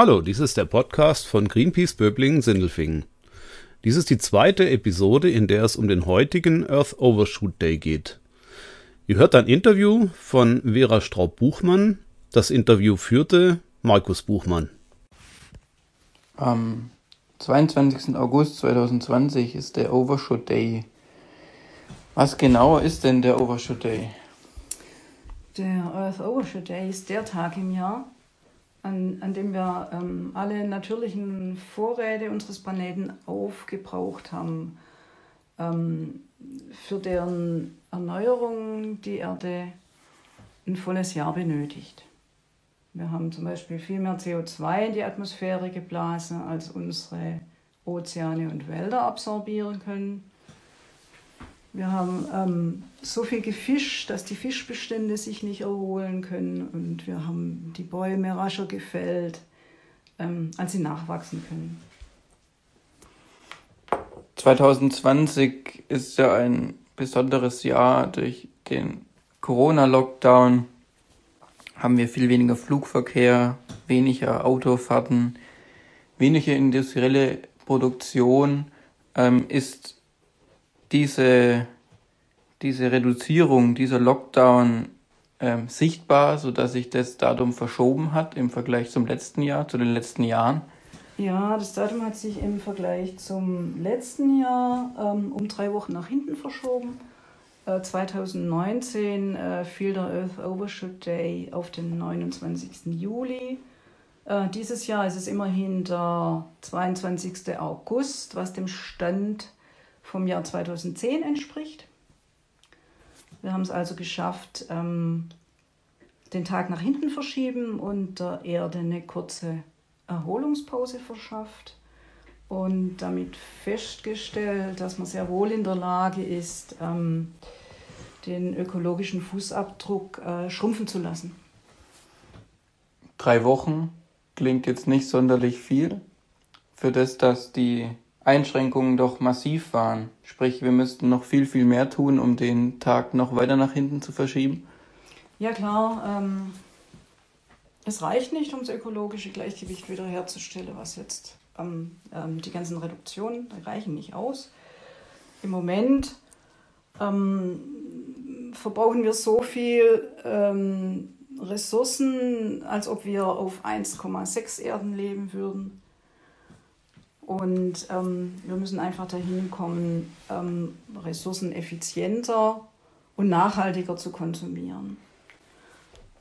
Hallo, dies ist der Podcast von Greenpeace Böblingen Sindelfingen. Dies ist die zweite Episode, in der es um den heutigen Earth Overshoot Day geht. Ihr hört ein Interview von Vera Straub-Buchmann. Das Interview führte Markus Buchmann. Am 22. August 2020 ist der Overshoot Day. Was genau ist denn der Overshoot Day? Der Earth Overshoot Day ist der Tag im Jahr, an, an dem wir ähm, alle natürlichen Vorräte unseres Planeten aufgebraucht haben, ähm, für deren Erneuerung die Erde ein volles Jahr benötigt. Wir haben zum Beispiel viel mehr CO2 in die Atmosphäre geblasen, als unsere Ozeane und Wälder absorbieren können. Wir haben ähm, so viel gefischt, dass die Fischbestände sich nicht erholen können und wir haben die Bäume rascher gefällt, ähm, als sie nachwachsen können. 2020 ist ja ein besonderes Jahr durch den Corona-Lockdown. Haben wir viel weniger Flugverkehr, weniger Autofahrten, weniger industrielle Produktion. Ähm, ist diese, diese Reduzierung, dieser Lockdown ähm, sichtbar, sodass sich das Datum verschoben hat im Vergleich zum letzten Jahr, zu den letzten Jahren? Ja, das Datum hat sich im Vergleich zum letzten Jahr ähm, um drei Wochen nach hinten verschoben. Äh, 2019 äh, fiel der Earth Overshoot Day auf den 29. Juli. Äh, dieses Jahr ist es immerhin der 22. August, was dem Stand vom Jahr 2010 entspricht. Wir haben es also geschafft, ähm, den Tag nach hinten verschieben und der Erde eine kurze Erholungspause verschafft und damit festgestellt, dass man sehr wohl in der Lage ist, ähm, den ökologischen Fußabdruck äh, schrumpfen zu lassen. Drei Wochen klingt jetzt nicht sonderlich viel, für das, dass die Einschränkungen doch massiv waren. Sprich, wir müssten noch viel, viel mehr tun, um den Tag noch weiter nach hinten zu verschieben. Ja klar, ähm, es reicht nicht, um das ökologische Gleichgewicht wiederherzustellen, was jetzt ähm, ähm, die ganzen Reduktionen reichen nicht aus. Im Moment ähm, verbrauchen wir so viel ähm, Ressourcen, als ob wir auf 1,6 Erden leben würden. Und ähm, wir müssen einfach dahin kommen, ähm, Ressourcen effizienter und nachhaltiger zu konsumieren.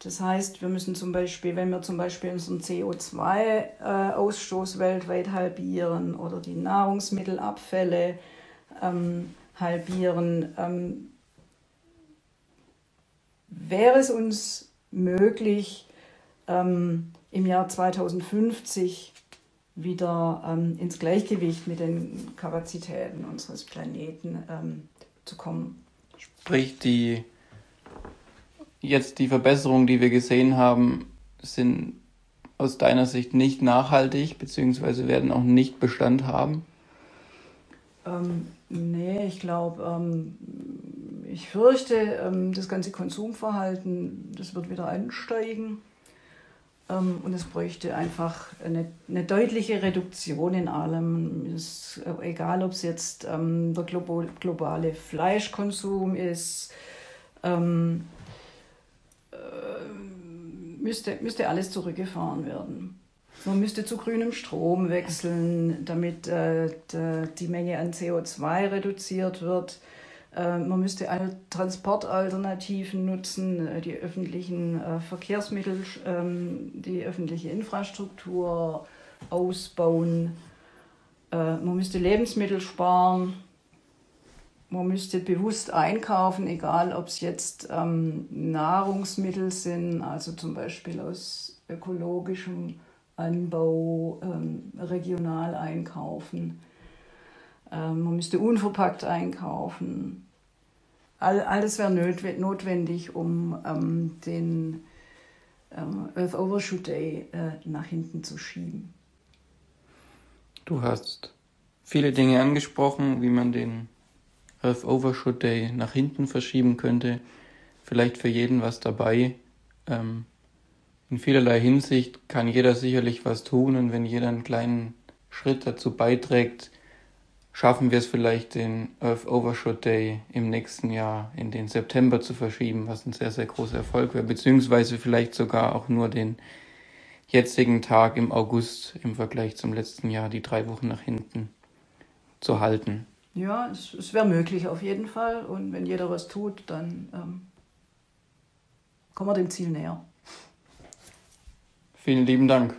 Das heißt, wir müssen zum Beispiel, wenn wir zum Beispiel unseren CO2-Ausstoß äh, weltweit halbieren oder die Nahrungsmittelabfälle ähm, halbieren, ähm, wäre es uns möglich, ähm, im Jahr 2050 wieder ähm, ins Gleichgewicht mit den Kapazitäten unseres Planeten ähm, zu kommen. Sprich, die jetzt die Verbesserungen, die wir gesehen haben, sind aus deiner Sicht nicht nachhaltig, beziehungsweise werden auch nicht Bestand haben? Ähm, nee, ich glaube, ähm, ich fürchte, ähm, das ganze Konsumverhalten, das wird wieder ansteigen. Ähm, und es bräuchte einfach eine, eine, deutliche Reduktion in allem. Ist, egal, ob es jetzt ähm, der globale Fleischkonsum ist, ähm, äh, müsste, müsste alles zurückgefahren werden. Man müsste zu grünem Strom wechseln, damit äh, die Menge an CO2 reduziert wird. Äh, man müsste Transportalternativen nutzen, äh, die öffentlichen äh, Verkehrsmittel, ähm, die öffentliche Infrastruktur ausbauen. Man müsste Lebensmittel sparen. Man müsste bewusst einkaufen, egal ob es jetzt ähm, Nahrungsmittel sind, also zum Beispiel aus ökologischem Anbau, ähm, regional einkaufen man müsste unverpackt einkaufen. All, alles wäre notwendig, um ähm, den ähm, Earth Overshoot Day äh, nach hinten zu schieben. Du hast viele Dinge angesprochen, wie man den Earth Overshoot Day nach hinten verschieben könnte. Vielleicht für jeden was dabei. Ähm, in vielerlei Hinsicht kann jeder sicherlich was tun und wenn jeder einen kleinen Schritt dazu beiträgt, schaffen wir es vielleicht, den Earth Overshoot Day im nächsten Jahr in den September zu verschieben, was ein sehr, sehr großer Erfolg wäre, beziehungsweise vielleicht sogar auch nur den jetzigen Tag im August im Vergleich zum letzten Jahr, die drei Wochen nach hinten zu halten. Ja, es, es wäre möglich auf jeden Fall. Und wenn jeder was tut, dann ähm, kommen wir dem Ziel näher. Vielen lieben Dank.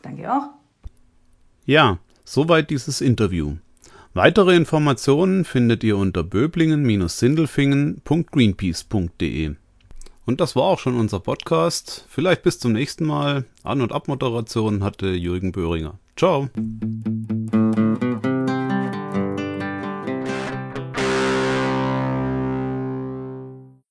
Danke auch. Ja, soweit dieses Interview. Weitere Informationen findet ihr unter böblingen-sindelfingen.greenpeace.de. Und das war auch schon unser Podcast. Vielleicht bis zum nächsten Mal. An- und Abmoderation hatte Jürgen Böhringer. Ciao.